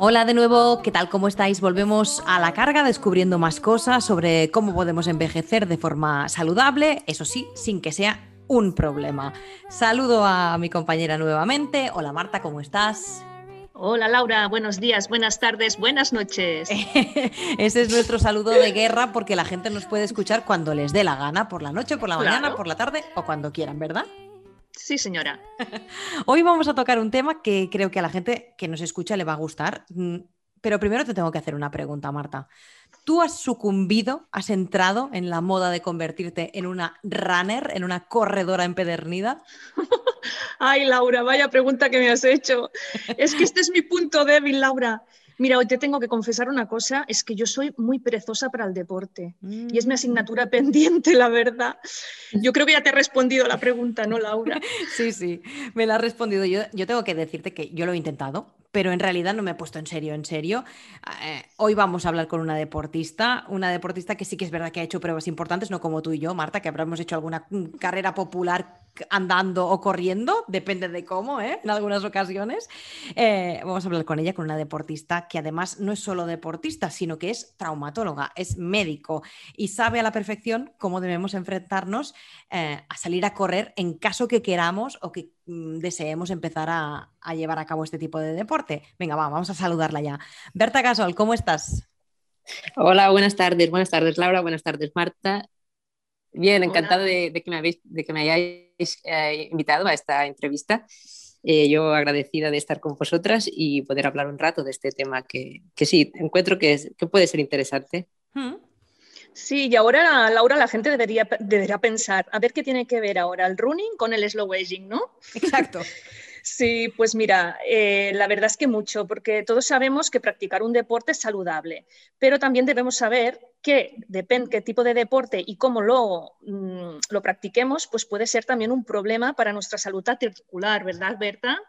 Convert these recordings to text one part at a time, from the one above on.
Hola de nuevo, ¿qué tal? ¿Cómo estáis? Volvemos a la carga descubriendo más cosas sobre cómo podemos envejecer de forma saludable, eso sí, sin que sea un problema. Saludo a mi compañera nuevamente. Hola Marta, ¿cómo estás? Hola Laura, buenos días, buenas tardes, buenas noches. Ese es nuestro saludo de guerra porque la gente nos puede escuchar cuando les dé la gana, por la noche, por la mañana, Claro. por la tarde o cuando quieran, ¿verdad? Sí, señora. Hoy vamos a tocar un tema que creo que a la gente que nos escucha le va a gustar. Mm, Pero primero te tengo que hacer una pregunta, Marta. ¿Tú has sucumbido, has entrado en la moda de convertirte en una runner, en una corredora empedernida? Ay, Laura, vaya pregunta que me has hecho. Es que este es mi punto débil, Laura. Mira, hoy te tengo que confesar una cosa, es que yo soy muy perezosa para el deporte y es mi asignatura pendiente, la verdad. Yo creo que ya te he respondido la pregunta, ¿no, Laura? Sí, sí, me la has respondido. Yo, yo tengo que decirte que yo lo he intentado, pero en realidad no me he puesto en serio, en serio. Eh, hoy vamos a hablar con una deportista, una deportista que sí que es verdad que ha hecho pruebas importantes, no como tú y yo, Marta, que habremos hecho alguna mm, carrera popular andando o corriendo, depende de cómo, ¿eh? en algunas ocasiones. Eh, vamos a hablar con ella, con una deportista que además no es solo deportista, sino que es traumatóloga, es médico y sabe a la perfección cómo debemos enfrentarnos eh, a salir a correr en caso que queramos o que deseemos empezar a, a llevar a cabo este tipo de deporte. Venga, va, vamos a saludarla ya. Berta Gasol, ¿cómo estás? Hola, buenas tardes, buenas tardes Laura, buenas tardes Marta. Bien, encantada de, de que, me habéis, de que me hayáis eh, invitado a esta entrevista. Eh, yo agradecida de estar con vosotras y poder hablar un rato de este tema que, que sí, encuentro que, es- que puede ser interesante. Hmm. Sí, y ahora, Laura, la gente debería, debería pensar, a ver qué tiene que ver ahora el running con el slow aging, ¿no? Exacto. Sí, pues mira, eh, la verdad es que mucho, porque todos sabemos que practicar un deporte es saludable, pero también debemos saber que depende qué tipo de deporte y cómo lo, mm, lo practiquemos, pues puede ser también un problema para nuestra salud articular, ¿verdad, Berta?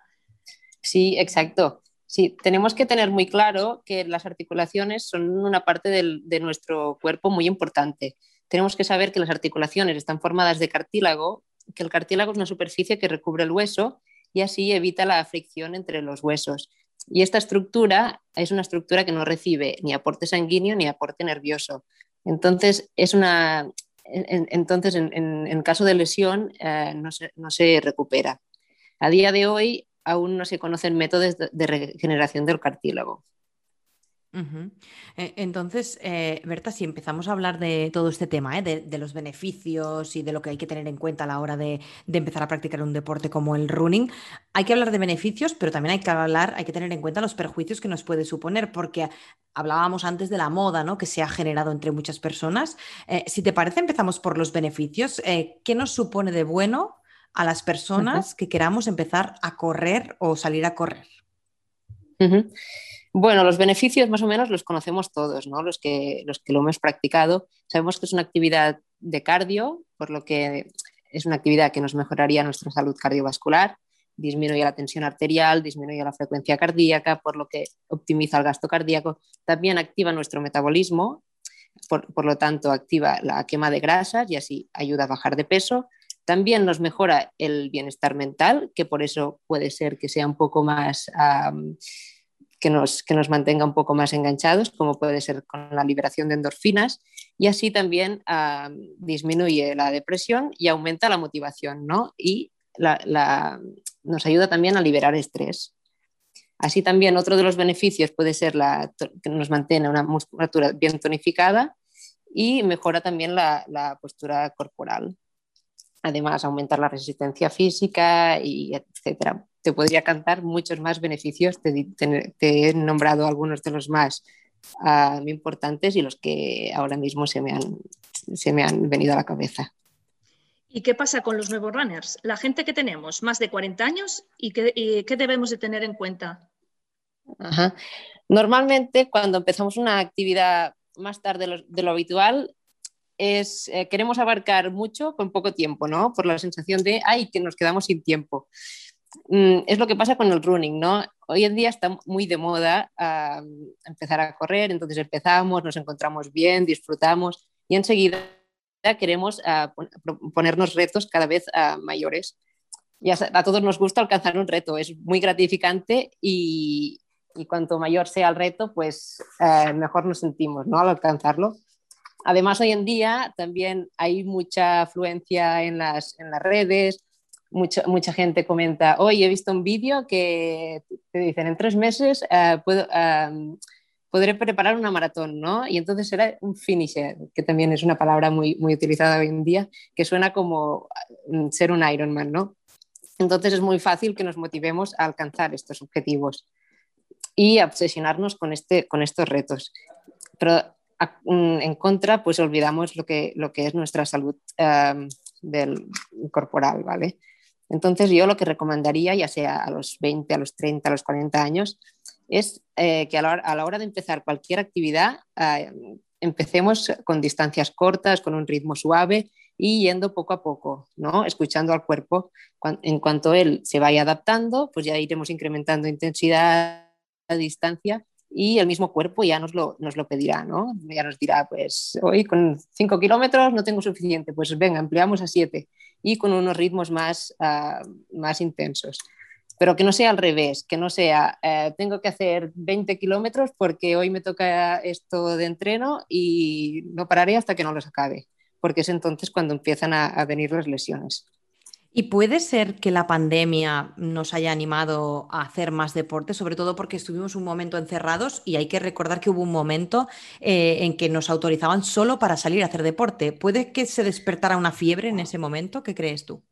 Sí, exacto. Sí, tenemos que tener muy claro que las articulaciones son una parte del- de nuestro cuerpo muy importante. Tenemos que saber que las articulaciones están formadas de cartílago, que el cartílago es una superficie que recubre el hueso y así evita la fricción entre los huesos. Y esta estructura es una estructura que no recibe ni aporte sanguíneo ni aporte nervioso. Entonces, es una, en- en- entonces en, en- en caso de lesión eh, no se- no se recupera. A día de hoy aún no se conocen métodos de, regeneración del cartílago. Eh, Entonces, eh, Berta, si empezamos a hablar de todo este tema, ¿eh? de, los beneficios y de lo que hay que tener en cuenta a la hora de, empezar a practicar un deporte como el running, hay que hablar de beneficios, pero también hay que hablar, hay que tener en cuenta los perjuicios que nos puede suponer, porque hablábamos antes de la moda, ¿no? que se ha generado entre muchas personas. Eh, si te parece, empezamos por los beneficios. ¿qué nos supone de bueno a las personas que queramos empezar a correr o salir a correr? Bueno, los beneficios más o menos los conocemos todos, ¿no? Los que, los que lo hemos practicado. Sabemos que es una actividad de cardio, por lo que es una actividad que nos mejoraría nuestra salud cardiovascular, disminuye la tensión arterial, disminuye la frecuencia cardíaca, por lo que optimiza el gasto cardíaco. También activa nuestro metabolismo, por, por lo tanto activa la quema de grasas y así ayuda a bajar de peso. También nos mejora el bienestar mental, que por eso puede ser que sea un poco más, que, nos, que nos mantenga un poco más enganchados, como puede ser con la liberación de endorfinas. Y así también disminuye la depresión y aumenta la motivación, ¿no? Y la, nos ayuda también a liberar estrés. Así también otro de los beneficios puede ser la, que nos mantiene una musculatura bien tonificada y mejora también la postura corporal además aumentar la resistencia física y etcétera. Te podría cantar muchos más beneficios, te, te, te he nombrado algunos de los más uh, importantes y los que ahora mismo se me, han, se me han venido a la cabeza. ¿Y qué pasa con los nuevos runners? La gente que tenemos, más de 40 años, ¿y qué, y qué debemos de tener en cuenta? Ajá. Normalmente cuando empezamos una actividad más tarde de lo, de lo habitual, es, eh, queremos abarcar mucho con poco tiempo, ¿no? Por la sensación de, ay, que nos quedamos sin tiempo. Mm, es lo que pasa con el running, ¿no? Hoy en día está muy de moda empezar a correr, entonces empezamos, nos encontramos bien, disfrutamos y enseguida queremos uh, ponernos retos cada vez uh, mayores. ya a todos nos gusta alcanzar un reto, es muy gratificante y, y cuanto mayor sea el reto, pues eh, mejor nos sentimos ¿no? al alcanzarlo. Además, hoy en día también hay mucha afluencia en las, en las redes, mucha, mucha gente comenta, hoy he visto un vídeo que te dicen, en tres meses eh, puedo, eh, podré preparar una maratón, ¿no? Y entonces era un finisher, que también es una palabra muy, muy utilizada hoy en día, que suena como mm, ser un Ironman, ¿no? Entonces es muy fácil que nos motivemos a alcanzar estos objetivos y obsesionarnos con, este, con estos retos. Pero en contra, pues olvidamos lo que, lo que es nuestra salud em, del, corporal, ¿vale? Entonces yo lo que recomendaría, ya sea a los 20, a los 30, a los 40 años, es eh, que a la, hora, de empezar cualquier actividad, eh, empecemos con distancias cortas, con un ritmo suave y yendo poco a poco, ¿no? escuchando al cuerpo. En cuanto él se vaya adaptando, pues ya iremos incrementando intensidad, distancia y el mismo cuerpo ya nos lo, nos lo pedirá, ¿no? Ya nos dirá, pues hoy con 5 kilómetros no tengo suficiente, pues venga, empleamos a 7 y con unos ritmos más, uh, más intensos. Pero que no sea al revés, que no sea, eh, tengo que hacer 20 kilómetros porque hoy me toca esto de entreno y no pararé hasta que no los acabe, porque es entonces cuando empiezan a venir las lesiones. ¿Y puede ser que la pandemia nos haya animado a hacer más deporte, sobre todo porque estuvimos un momento encerrados y hay que recordar que hubo un momento eh, en que nos autorizaban solo para salir a hacer deporte? ¿Puede que se despertara una fiebre en ese momento? ¿Qué crees tú?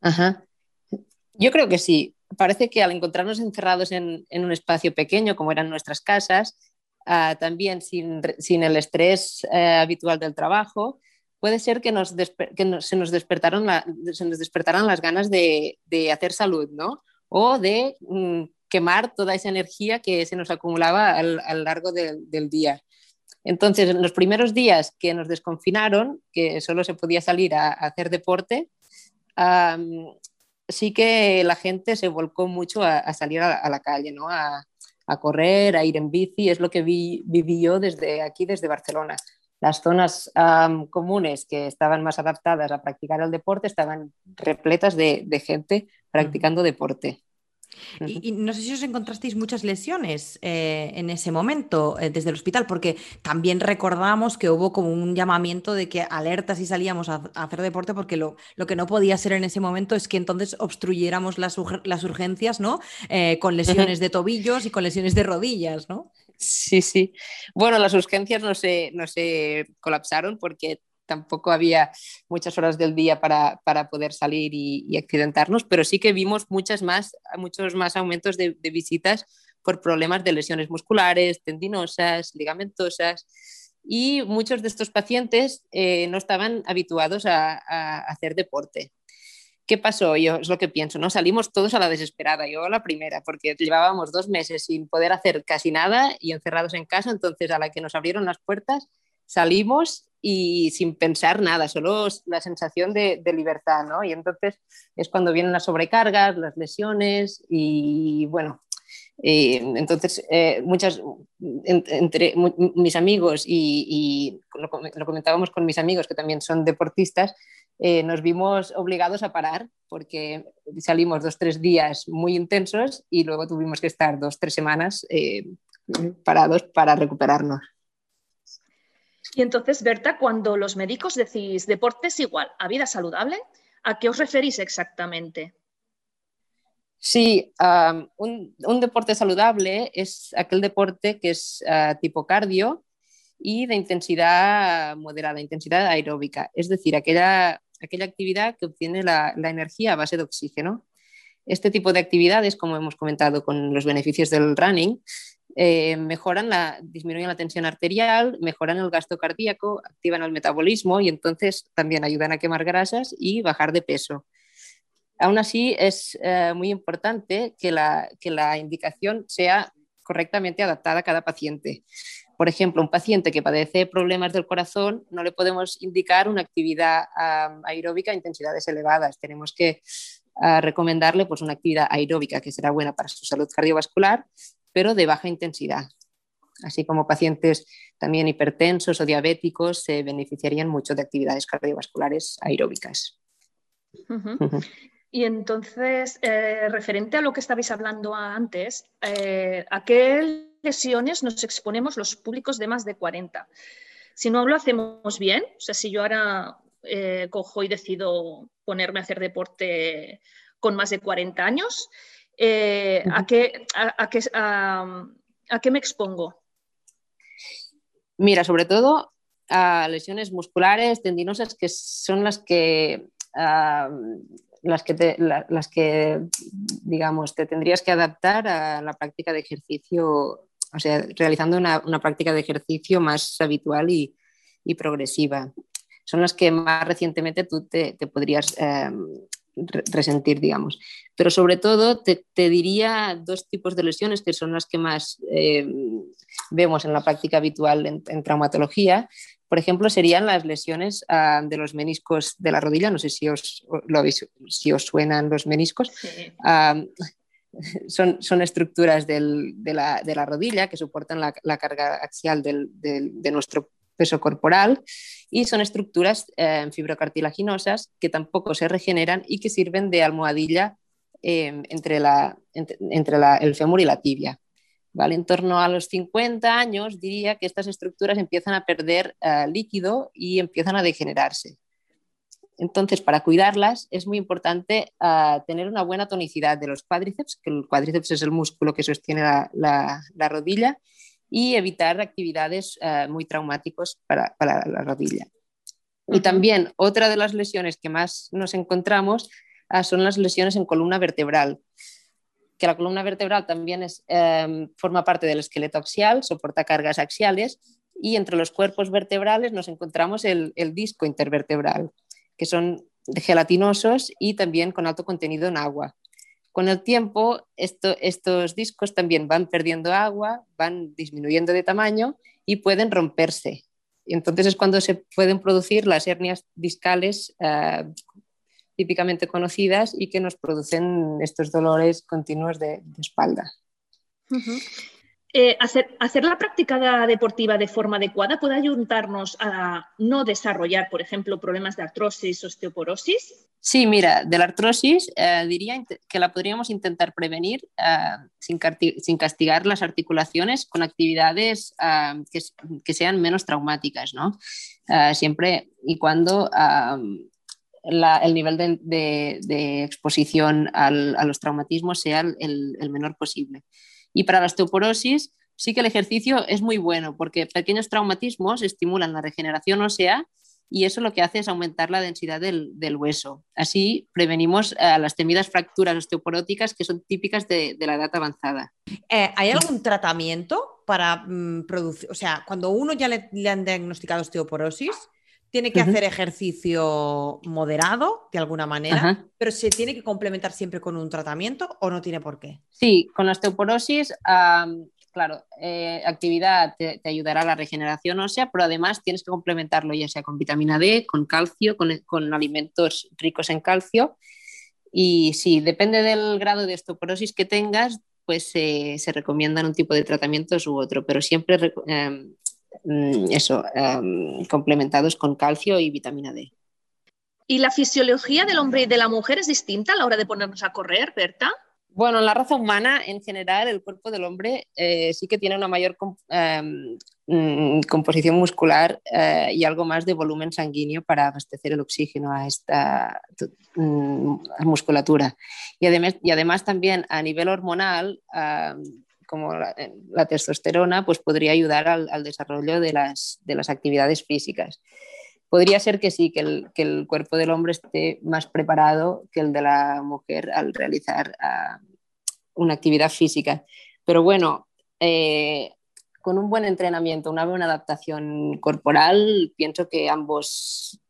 Ajá. Yo creo que sí. Parece que al encontrarnos encerrados en, un espacio pequeño, como eran nuestras casas, ah, también sin, el estrés eh, habitual del trabajo, puede ser que, nos se, nos despertaron se nos despertaran las ganas de, hacer salud, ¿no? O de mm, quemar toda esa energía que se nos acumulaba a lo largo del día. Entonces, en los primeros días que nos desconfinaron, que solo se podía salir a, hacer deporte, sí que la gente se volcó mucho a, salir a, la calle, ¿no? A, correr, a ir en bici, es lo que vi, viví yo desde aquí, desde Barcelona las zonas comunes que estaban más adaptadas a practicar el deporte estaban repletas de, gente practicando deporte. Y, no sé si os encontrasteis muchas lesiones eh, en ese momento eh, desde el hospital, porque también recordamos que hubo como un llamamiento de que alertas y salíamos a, hacer deporte, porque lo, lo, que no podía ser en ese momento es que entonces obstruyéramos las, las urgencias, ¿no? Eh, con lesiones de tobillos y con lesiones de rodillas, ¿no? Sí, sí. Bueno, las urgencias no se, no se colapsaron porque tampoco había muchas horas del día para, poder salir y, accidentarnos, pero sí que vimos muchas más, muchos más aumentos de, visitas por problemas de lesiones musculares, tendinosas, ligamentosas. Y muchos de estos pacientes eh, no estaban habituados a, hacer deporte. ¿Qué pasó? Yo es lo que pienso, ¿no? Salimos todos a la desesperada, yo la primera, porque llevábamos dos meses sin poder hacer casi nada y encerrados en casa, entonces a la que nos abrieron las puertas salimos y sin pensar nada, solo la sensación de, libertad, ¿no? Y entonces es cuando vienen las sobrecargas, las lesiones y bueno, eh, entonces eh, muchas, entre mis amigos y, lo, comentábamos con mis amigos que también son deportistas, eh, nos vimos obligados a parar porque salimos dos, tres días muy intensos y luego tuvimos que estar dos, tres semanas parados para recuperarnos. Y entonces, Berta, cuando los médicos decís deporte es igual a vida saludable, ¿a qué os referís exactamente? Sí, un, deporte saludable es aquel deporte que es ah, tipo cardio y de intensidad moderada, intensidad aeróbica, es decir, aquella, aquella actividad que obtiene la, energía a base de oxígeno. Este tipo de actividades, como hemos comentado con los beneficios del running, eh, mejoran la, disminuyen la tensión arterial, mejoran el gasto cardíaco, activan el metabolismo y entonces también ayudan a quemar grasas y bajar de peso. Aún así, es eh, muy importante que la, que la indicación sea correctamente adaptada a cada paciente. Por ejemplo, un paciente que padece problemas del corazón, no le podemos indicar una actividad aeróbica a intensidades elevadas. Tenemos que ah, recomendarle pues, una actividad aeróbica que será buena para su salud cardiovascular pero de baja intensidad. Así como pacientes también hipertensos o diabéticos se beneficiarían mucho de actividades cardiovasculares aeróbicas. Y entonces, eh, referente a lo que estabais hablando antes, eh, ¿a qué lesiones nos exponemos los públicos de más de 40? Si no lo hacemos bien, o sea, si yo ahora eh, cojo y decido ponerme a hacer deporte con más de 40 años, ¿a, qué, a, qué, a, qué, me expongo? Mira, sobre todo a lesiones musculares, tendinosas, que son las que las que, las que, digamos, te tendrías que adaptar a la práctica de ejercicio, o sea, realizando una, práctica de ejercicio más habitual y, progresiva. Son las que más recientemente tú te, podrías em, resentir, digamos. Pero sobre todo te, diría dos tipos de lesiones que son las que más em, vemos en la práctica habitual en traumatología, por ejemplo, serían las lesiones de los meniscos de la rodilla. No sé si os, lo si os suenan los meniscos. Ah, son, son, estructuras de, la, rodilla que soportan la, carga axial de nuestro peso corporal y son estructuras eh, fibrocartilaginosas que tampoco se regeneran y que sirven de almohadilla eh, entre, entre el fémur y la tibia. ¿vale? En torno a los 50 años diría que estas estructuras empiezan a perder eh, líquido y empiezan a degenerarse. Entonces, para cuidarlas es muy importante eh, tener una buena tonicidad de los cuádriceps, que el cuádriceps es el músculo que sostiene la, rodilla, y evitar actividades eh, muy traumáticos para, para, la rodilla. Y también otra de las lesiones que más nos encontramos son las lesiones en columna vertebral que la columna vertebral también es, em, forma parte del esqueleto axial, soporta cargas axiales y entre los cuerpos vertebrales nos encontramos el, disco intervertebral, que son gelatinosos y también con alto contenido en agua. Con el tiempo, estos discos también van perdiendo agua, van disminuyendo de tamaño y pueden romperse. entonces es cuando se pueden producir las hernias discales eh, típicamente conocidas y que nos producen estos dolores continuos de, espalda. Eh, hacer, hacer, la práctica deportiva de forma adecuada puede ayudarnos a no desarrollar, por ejemplo, problemas de artrosis, osteoporosis. Sí, mira, de la artrosis eh, diría que la podríamos intentar prevenir eh, sin, castigar las articulaciones con actividades que, que, sean menos traumáticas, ¿no? siempre y cuando el nivel de, exposición a los traumatismos sea el, menor posible. Y para la osteoporosis sí que el ejercicio es muy bueno porque pequeños traumatismos estimulan la regeneración ósea y eso lo que hace es aumentar la densidad del, hueso. Así prevenimos eh, las temidas fracturas osteoporóticas que son típicas de, la edad avanzada. Eh, ¿Hay algún tratamiento para mm, producir, o sea, cuando uno ya le, le han diagnosticado osteoporosis, tiene que hacer ejercicio moderado, de alguna manera, pero se tiene que complementar siempre con un tratamiento o no tiene por qué. Sí, con la osteoporosis, claro, eh, actividad te, ayudará a la regeneración ósea, pero además tienes que complementarlo ya sea con vitamina D, con calcio, con, alimentos ricos en calcio. Y sí, depende del grado de osteoporosis que tengas, pues se recomiendan un tipo de tratamientos u otro, pero siempre em, eso, em, complementados con calcio y vitamina D. ¿Y la fisiología del hombre y de la mujer es distinta a la hora de ponernos a correr, Berta? Bueno, en la raza humana, en general, el cuerpo del hombre eh, sí que tiene una mayor em, mm, composición muscular eh, y algo más de volumen sanguíneo para abastecer el oxígeno a esta mm, musculatura. Y además, y además también a nivel hormonal, como eh, la, testosterona, pues podría ayudar al, desarrollo de las, actividades físicas. Podría ser que sí, que el, cuerpo del hombre esté más preparado que el de la mujer al realizar ah, una actividad física. Pero bueno, eh, con un buen entrenamiento, una buena adaptación corporal, pienso que ambos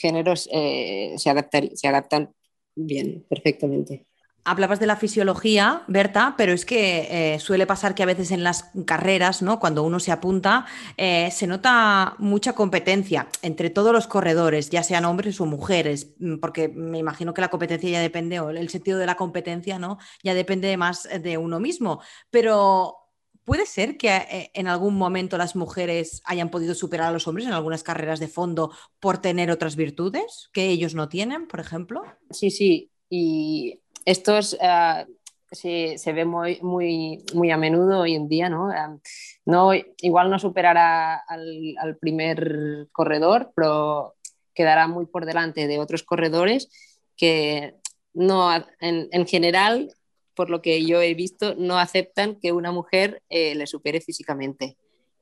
géneros eh, se, se adaptan bien, perfectamente. Hablabas de la fisiología, Berta, pero es que eh, suele pasar que a veces en las carreras, ¿no? cuando uno se apunta, eh, se nota mucha competencia entre todos los corredores, ya sean hombres o mujeres, mm, porque me imagino que la competencia ya depende, o el sentido de la competencia, ¿no? Ya depende más de uno mismo. Pero ¿Puede ser que eh, en algún momento las mujeres hayan podido superar a los hombres en algunas carreras de fondo por tener otras virtudes que ellos no tienen, por ejemplo? Sí, sí, Y esto es, ah, se, se, ve muy, muy, muy a menudo hoy en día, ¿no? Ah, no igual no superará al, al, primer corredor, pero quedará muy por delante de otros corredores que no, en, en general, por lo que yo he visto, no aceptan que una mujer eh, le supere físicamente.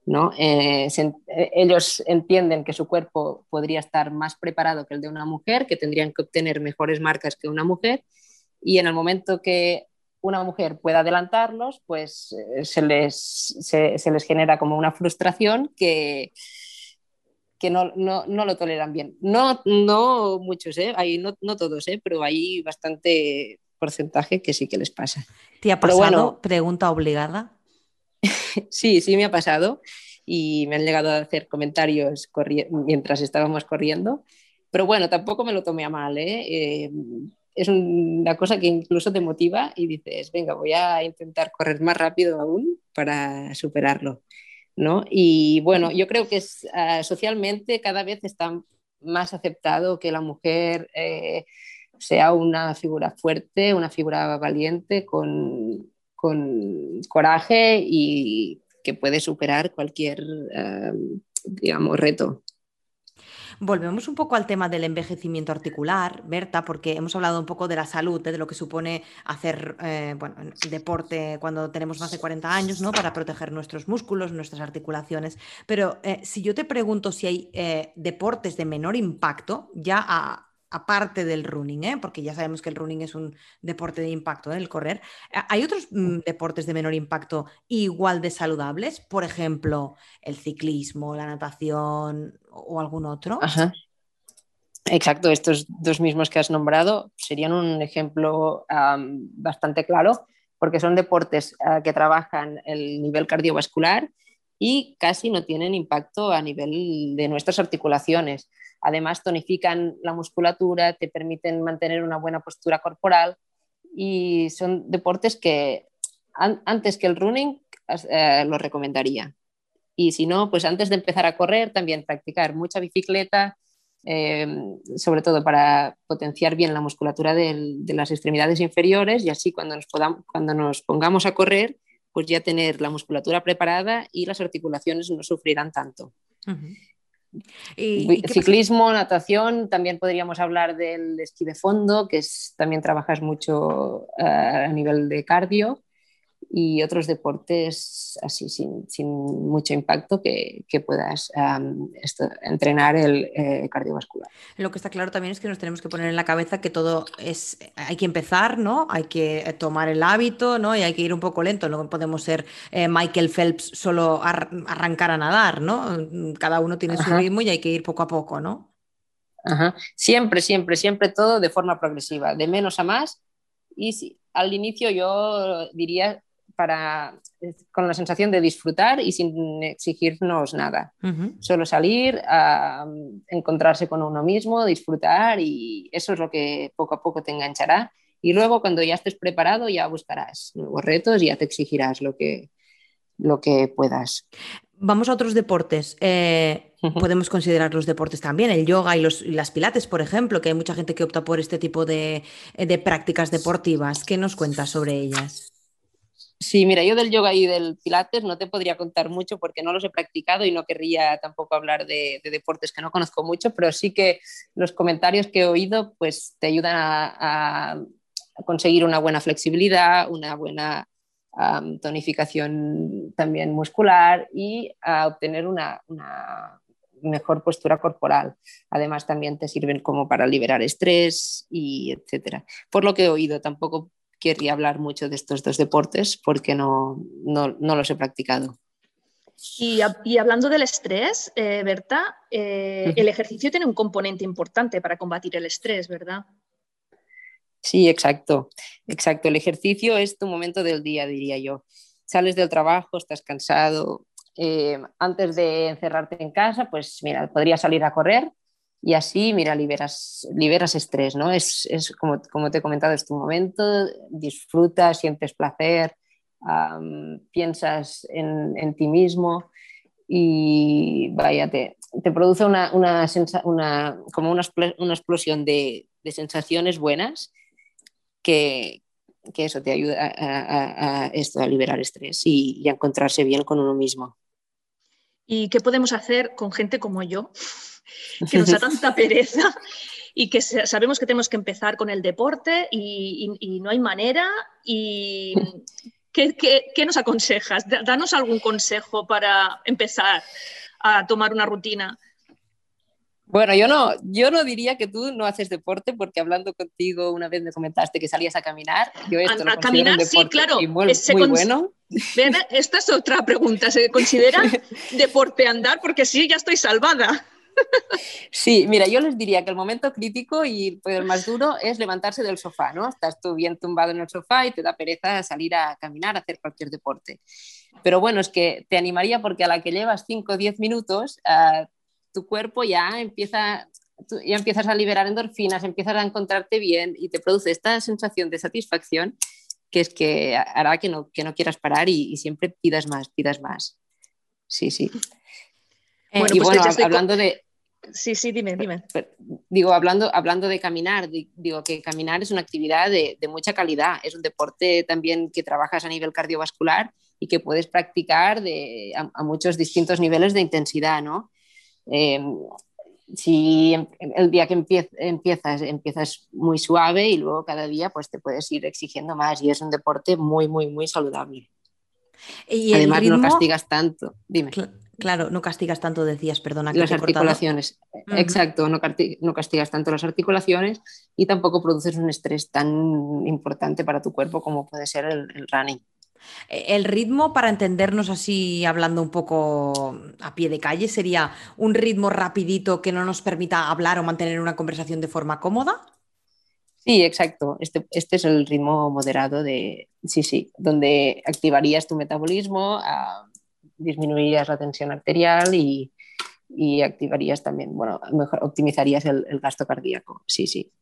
¿no? Eh, se, eh, ellos entienden que su cuerpo podría estar más preparado que el de una mujer, que tendrían que obtener mejores marcas que una mujer, y en el momento que una mujer pueda adelantarlos, pues eh, se les, se, se, les genera como una frustración que, que no, no, no, lo toleran bien. No, no muchos, ¿eh? hay, no, no, todos, ¿eh? pero hay bastante porcentaje que sí que les pasa. ¿Te ha pasado bueno, pregunta obligada? sí, sí me ha pasado y me han llegado a hacer comentarios mientras estábamos corriendo, pero bueno, tampoco me lo tomé a mal. ¿eh? Eh, es una cosa que incluso te motiva y dices, venga, voy a intentar correr más rápido aún para superarlo. ¿no? Y bueno, yo creo que es, uh, socialmente cada vez está más aceptado que la mujer eh, sea una figura fuerte, una figura valiente, con, con coraje y que puede superar cualquier, uh, digamos, reto. Volvemos un poco al tema del envejecimiento articular, Berta, porque hemos hablado un poco de la salud, de lo que supone hacer eh, bueno, deporte cuando tenemos más de 40 años, ¿no? Para proteger nuestros músculos, nuestras articulaciones. Pero eh, si yo te pregunto si hay eh, deportes de menor impacto, ya a, aparte del running, ¿eh? porque ya sabemos que el running es un deporte de impacto, ¿eh? el correr. ¿Hay otros mm, deportes de menor impacto igual de saludables? Por ejemplo, el ciclismo, la natación o algún otro. Ajá. Exacto, estos dos mismos que has nombrado serían un ejemplo um, bastante claro porque son deportes uh, que trabajan el nivel cardiovascular y casi no tienen impacto a nivel de nuestras articulaciones. Además, tonifican la musculatura, te permiten mantener una buena postura corporal y son deportes que an antes que el running eh, lo recomendaría. Y si no, pues antes de empezar a correr, también practicar mucha bicicleta, eh, sobre todo para potenciar bien la musculatura de, las extremidades inferiores y así cuando nos, podamos, cuando nos pongamos a correr, pues ya tener la musculatura preparada y las articulaciones no sufrirán tanto. Uh -huh. ¿Y, ¿y Ciclismo, pasa? natación, también podríamos hablar del esquí de fondo, que es, también trabajas mucho uh, a nivel de cardio y otros deportes así sin, sin mucho impacto que, que puedas um, esto, entrenar el eh, cardiovascular. Lo que está claro también es que nos tenemos que poner en la cabeza que todo es, hay que empezar, ¿no? Hay que tomar el hábito, ¿no? Y hay que ir un poco lento, no podemos ser eh, Michael Phelps solo ar arrancar a nadar, ¿no? Cada uno tiene su ritmo y hay que ir poco a poco, ¿no? Ajá. Siempre, siempre, siempre todo de forma progresiva, de menos a más. Y si, al inicio yo diría para, con la sensación de disfrutar y sin exigirnos nada. Uh -huh. Solo salir, a encontrarse con uno mismo, disfrutar y eso es lo que poco a poco te enganchará. Y luego cuando ya estés preparado ya buscarás nuevos retos y ya te exigirás lo que, lo que puedas. Vamos a otros deportes. Eh. Podemos considerar los deportes también, el yoga y, los, y, las pilates, por ejemplo, que hay mucha gente que opta por este tipo de, de prácticas deportivas. ¿Qué nos cuentas sobre ellas? Sí, mira, yo del yoga y del pilates no te podría contar mucho porque no los he practicado y no querría tampoco hablar de, de deportes que no conozco mucho, pero sí que los comentarios que he oído pues te ayudan a, conseguir una buena flexibilidad, una buena tonificación también muscular y a obtener una, una mejor postura corporal. Además, también te sirven como para liberar estrés y etcétera. Por lo que he oído, tampoco querría hablar mucho de estos dos deportes porque no, no, no los he practicado. Y, y, hablando del estrés, eh, Berta, eh, uh -huh. el ejercicio tiene un componente importante para combatir el estrés, ¿verdad? Sí, exacto, exacto. El ejercicio es tu momento del día, diría yo. Sales del trabajo, estás cansado. Eh, antes de encerrarte en casa, pues mira, podrías salir a correr y así, mira, liberas, liberas estrés, ¿no? Es, es como, como, te he comentado, es tu momento, disfrutas, sientes placer, piensas en, ti mismo y vaya, te, te produce una, una, como una, una explosión de, de, sensaciones buenas que, que eso te ayuda a, esto, a liberar estrés y, a encontrarse bien con uno mismo. ¿Y qué podemos hacer con gente como yo, que nos da tanta pereza y que sabemos que tenemos que empezar con el deporte y, no hay manera? ¿Y ¿qué, qué nos aconsejas? Danos algún consejo para empezar a tomar una rutina. Bueno, yo no, yo no diría que tú no haces deporte, porque hablando contigo una vez me comentaste que salías a caminar. Yo esto a, caminar, sí, claro. Muy, muy bueno. Esta es otra pregunta. ¿Se considera deporte andar? Porque sí, ya estoy salvada. Sí, mira, yo les diría que el momento crítico y pues, el más duro es levantarse del sofá, ¿no? Estás tú bien tumbado en el sofá y te da pereza salir a caminar, a hacer cualquier deporte. Pero bueno, es que te animaría porque a la que llevas 5 o 10 minutos, uh, tu cuerpo ya empieza, ya empiezas a liberar endorfinas, empiezas a encontrarte bien y te produce esta sensación de satisfacción que es que hará que no, que no quieras parar y, siempre pidas más, pidas más. Sí, sí. Bueno, y pues bueno, hablando de... Sí, sí, dime, dime. Digo, hablando, hablando de caminar, digo que caminar es una actividad de, de, mucha calidad, es un deporte también que trabajas a nivel cardiovascular y que puedes practicar de, a, a muchos distintos niveles de intensidad, ¿no? Em, si em, el día que empiezas, empiezas muy suave y luego cada día pues te puedes ir exigiendo más y es un deporte muy, muy, muy saludable. Y Además no castigas tanto. Dime. claro, no castigas tanto, decías, perdona. Que las articulaciones, exacto, no, no, castigas tanto las articulaciones y tampoco produces un estrés tan importante para tu cuerpo como puede ser el running. E, el ritmo, para entendernos así, hablando un poco a pie de calle, sería un ritmo rapidito que no nos permita hablar o mantener una conversación de forma cómoda. Sí, exacto. Este, este es el ritmo moderado de, sí, sí, donde activarías tu metabolismo, ah, disminuirías la tensión arterial y, y, activarías también, bueno, mejor optimizarías el, el gasto cardíaco. Sí, sí.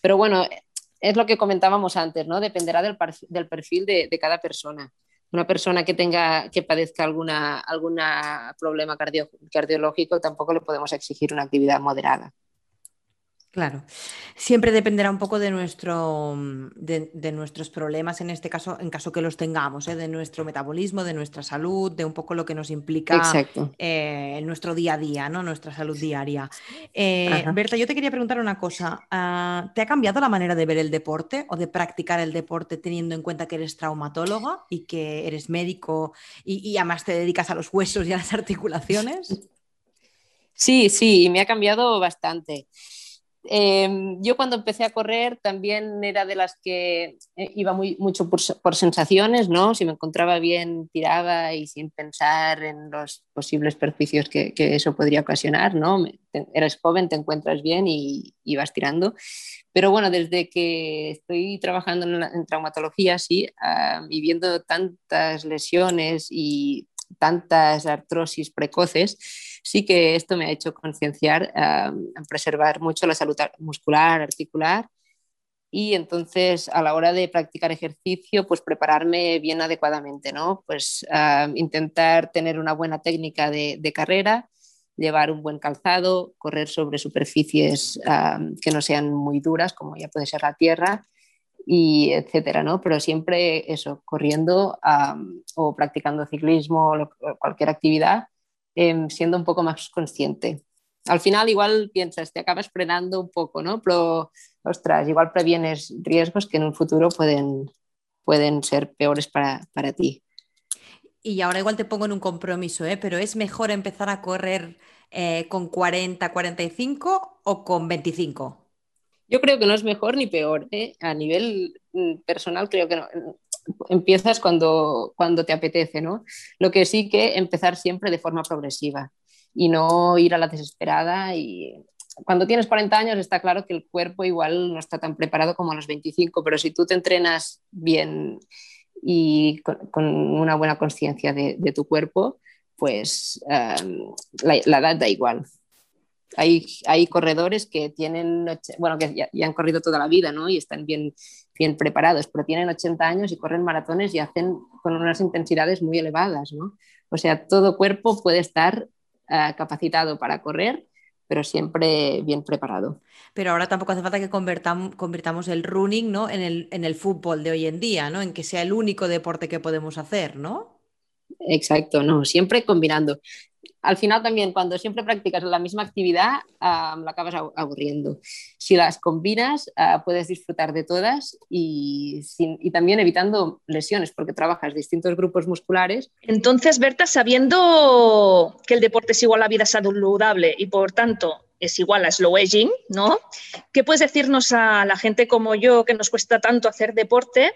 Pero bueno, es lo que comentábamos antes, ¿no? Dependerá del, perfil de, de, cada persona. Una persona que tenga, que padezca alguna, alguna problema cardiológico, tampoco le podemos exigir una actividad moderada. Claro, siempre dependerá un poco de, nuestro, mm, de, nuestros problemas, en este caso, en caso que los tengamos, ¿eh? de nuestro metabolismo, de nuestra salud, de un poco lo que nos implica eh, en nuestro día a día, ¿no? nuestra salud diaria. Eh, Berta, yo te quería preguntar una cosa. Ah, ¿Te ha cambiado la manera de ver el deporte o de practicar el deporte teniendo en cuenta que eres traumatóloga y que eres médico y, y además te dedicas a los huesos y a las articulaciones? Sí, sí, me ha cambiado bastante. Em, yo cuando empecé a correr también era de las que eh, iba muy, mucho por, sensaciones, ¿no? Si me encontraba bien, tiraba y sin pensar en los posibles perjuicios que, eso podría ocasionar, ¿no? eres joven, te encuentras bien y, vas tirando. Pero bueno, desde que estoy trabajando en, traumatología, sí, ah, y viendo tantas lesiones y tantas artrosis precoces, sí que esto me ha hecho concienciar en preservar mucho la salud muscular, articular y entonces a la hora de practicar ejercicio, pues prepararme bien adecuadamente, ¿no? Pues intentar tener una buena técnica de, carrera, llevar un buen calzado, correr sobre superficies que no sean muy duras, como ya puede ser la tierra, y etcétera, ¿no? Pero siempre eso, corriendo o practicando ciclismo o cualquier actividad, em, siendo un poco más consciente. Al final igual piensas, te acabas frenando un poco, ¿no? Pero, ostras, igual previenes riesgos que en un futuro pueden, pueden ser peores para, para ti. Y ahora igual te pongo en un compromiso, ¿eh? pero es mejor empezar a correr eh, con 40, 45 o con 25. Yo creo que no es mejor ni peor. ¿eh? A nivel mm, personal creo que no. Empiezas cuando, cuando te apetece, ¿no? Lo que sí que empezar siempre de forma progresiva y no ir a la desesperada. Y cuando tienes 40 años está claro que el cuerpo igual no está tan preparado como a los 25, pero si tú te entrenas bien y con, una buena conciencia de, tu cuerpo, pues eh, la, la edad da igual. Hay, hay corredores que tienen, bueno, que ya, han corrido toda la vida, ¿no? Y están bien, bien preparados, pero tienen 80 años y corren maratones y hacen con unas intensidades muy elevadas, ¿no? O sea, todo cuerpo puede estar uh, capacitado para correr, pero siempre bien preparado. Pero ahora tampoco hace falta que convertam- convirtamos el running, ¿no? en, el, en el fútbol de hoy en día, ¿no? En que sea el único deporte que podemos hacer, ¿no? Exacto, no, siempre combinando. Al final también, cuando siempre practicas la misma actividad, ah, la acabas abu- aburriendo. Si las combinas, ah, puedes disfrutar de todas y, sin- y también evitando lesiones, porque trabajas distintos grupos musculares. Entonces, Berta, sabiendo que el deporte es igual a vida saludable y por tanto es igual a slow aging, ¿no? ¿Qué puedes decirnos a la gente como yo que nos cuesta tanto hacer deporte?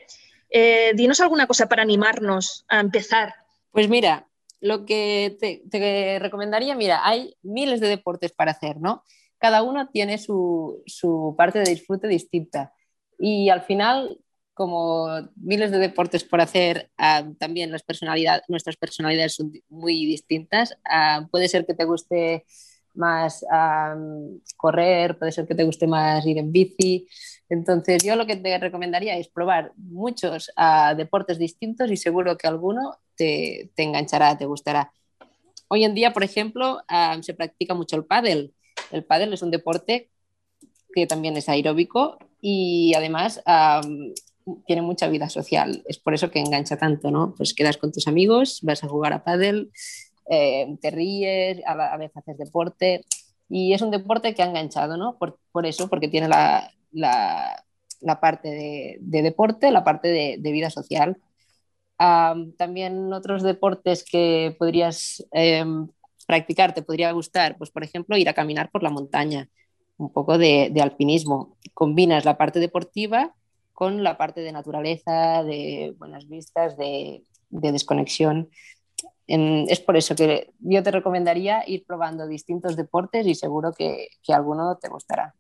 Eh, dinos alguna cosa para animarnos a empezar. Pues mira, lo que te, recomendaría, mira, hay miles de deportes para hacer, ¿no? Cada uno tiene su, su parte de disfrute distinta. Y al final, como miles de deportes por hacer, ah, también las personalidades, nuestras personalidades son muy distintas. Ah, puede ser que te guste más ah, correr, puede ser que te guste más ir en bici. Entonces, yo lo que te recomendaría es probar muchos deportes distintos y seguro que alguno te, enganchará, te gustará. Hoy en día, por ejemplo, ah, se practica mucho el pádel. El pádel es un deporte que también es aeróbico y además am, tiene mucha vida social. Es por eso que engancha tanto, ¿no? Pues quedas con tus amigos, vas a jugar a pádel, eh, te ríes, a vez haces deporte y es un deporte que ha enganchado, ¿no? Por, eso, porque tiene la, parte de, de deporte, la parte de vida social. Am, también otros deportes que podrías em, practicar, te podría gustar, pues por ejemplo ir a caminar por la montaña, un poco de, de alpinismo. Combinas la parte deportiva con la parte de naturaleza, de buenas vistas, de, de desconexión. En- es por eso que yo te recomendaría ir probando distintos deportes y seguro que, que alguno te gustará.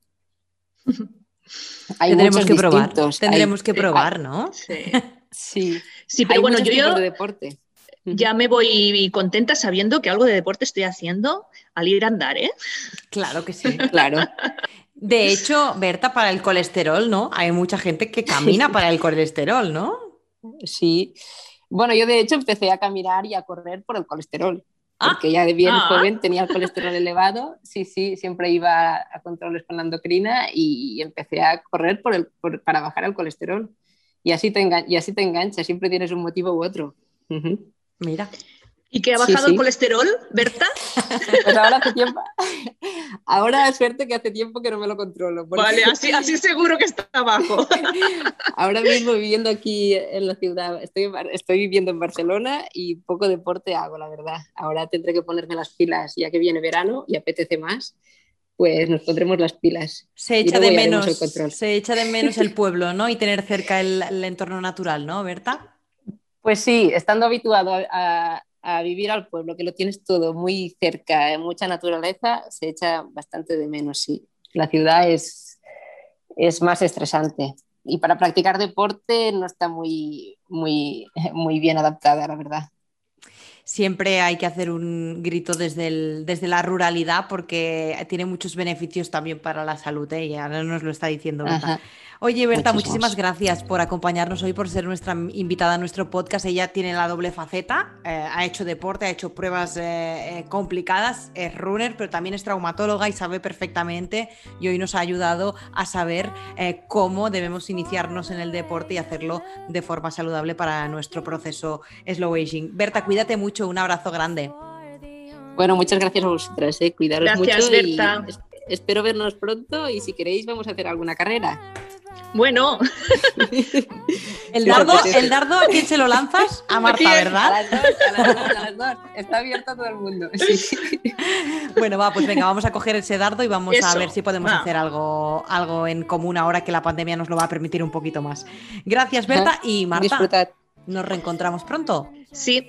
Hay Tendremos que probar. distintos, hay- Tendremos que hay- probar, ¿no? Sí, Sí, Sí, hay pero bueno, yo, tipos yo de deporte. ya me voy contenta sabiendo que algo de deporte estoy haciendo al ir a andar, ¿eh? Claro que sí. Claro. De hecho, Berta, para el colesterol, ¿no? Hay mucha gente que camina para el colesterol, ¿no? Sí. Bueno, yo de hecho empecé a caminar y a correr por el colesterol, Ah. porque ya de bien Ah. joven tenía el colesterol elevado. Sí, sí, siempre iba a controles con la endocrina y empecé a correr por el, por- para bajar el colesterol. Y así, te engan- y así te enganchas, siempre tienes un motivo u otro. Mira. ¿Y que ha bajado sí. el colesterol, Berta? Pues ahora hace tiempo, ahora suerte que hace tiempo que no me lo controlo. porque- Vale, así, así seguro que está abajo. Ahora mismo viviendo aquí en la ciudad, estoy, estoy viviendo en Barcelona y poco deporte hago, la verdad. Ahora tendré que ponerme las pilas, ya que viene verano y apetece más, pues nos pondremos las pilas. Se echa de menos, el control. se echa de menos el pueblo, ¿no? Y tener cerca el, el entorno natural, ¿no, Berta? Pues sí, estando habituado a, a- a vivir al pueblo, que lo tienes todo muy cerca, mucha naturaleza, se echa bastante de menos, sí. La ciudad es, es más estresante y para practicar deporte no está muy, muy, muy bien adaptada, la verdad. Siempre hay que hacer un grito desde, el- desde la ruralidad porque tiene muchos beneficios también para la salud, ¿eh? Y ahora nos lo está diciendo Berta. Ajá. Oye, Berta, muchísimas gracias por acompañarnos hoy, por ser nuestra invitada a nuestro podcast. Ella tiene la doble faceta, eh, ha hecho deporte, ha hecho pruebas eh, eh, complicadas, es runner, pero también es traumatóloga y sabe perfectamente y hoy nos ha ayudado a saber eh, cómo debemos iniciarnos en el deporte y hacerlo de forma saludable para nuestro proceso slow aging. Berta, cuídate mucho, un abrazo grande. Bueno, muchas gracias a vosotras, eh. cuidaros Gracias, mucho Berta. es- espero vernos pronto y si queréis vamos a hacer alguna carrera. Bueno, El dardo, el dardo, ¿a quién se lo lanzas? A Marta, quién? A ¿verdad? las dos, a las dos, a las dos. Está abierto a todo el mundo. Sí. Bueno, va, pues venga, vamos a coger ese dardo y vamos a ver si podemos va. hacer algo, algo en común ahora que la pandemia nos lo va a permitir un poquito más. Gracias, Berta y Marta. Disfrutad. Nos reencontramos pronto. sí,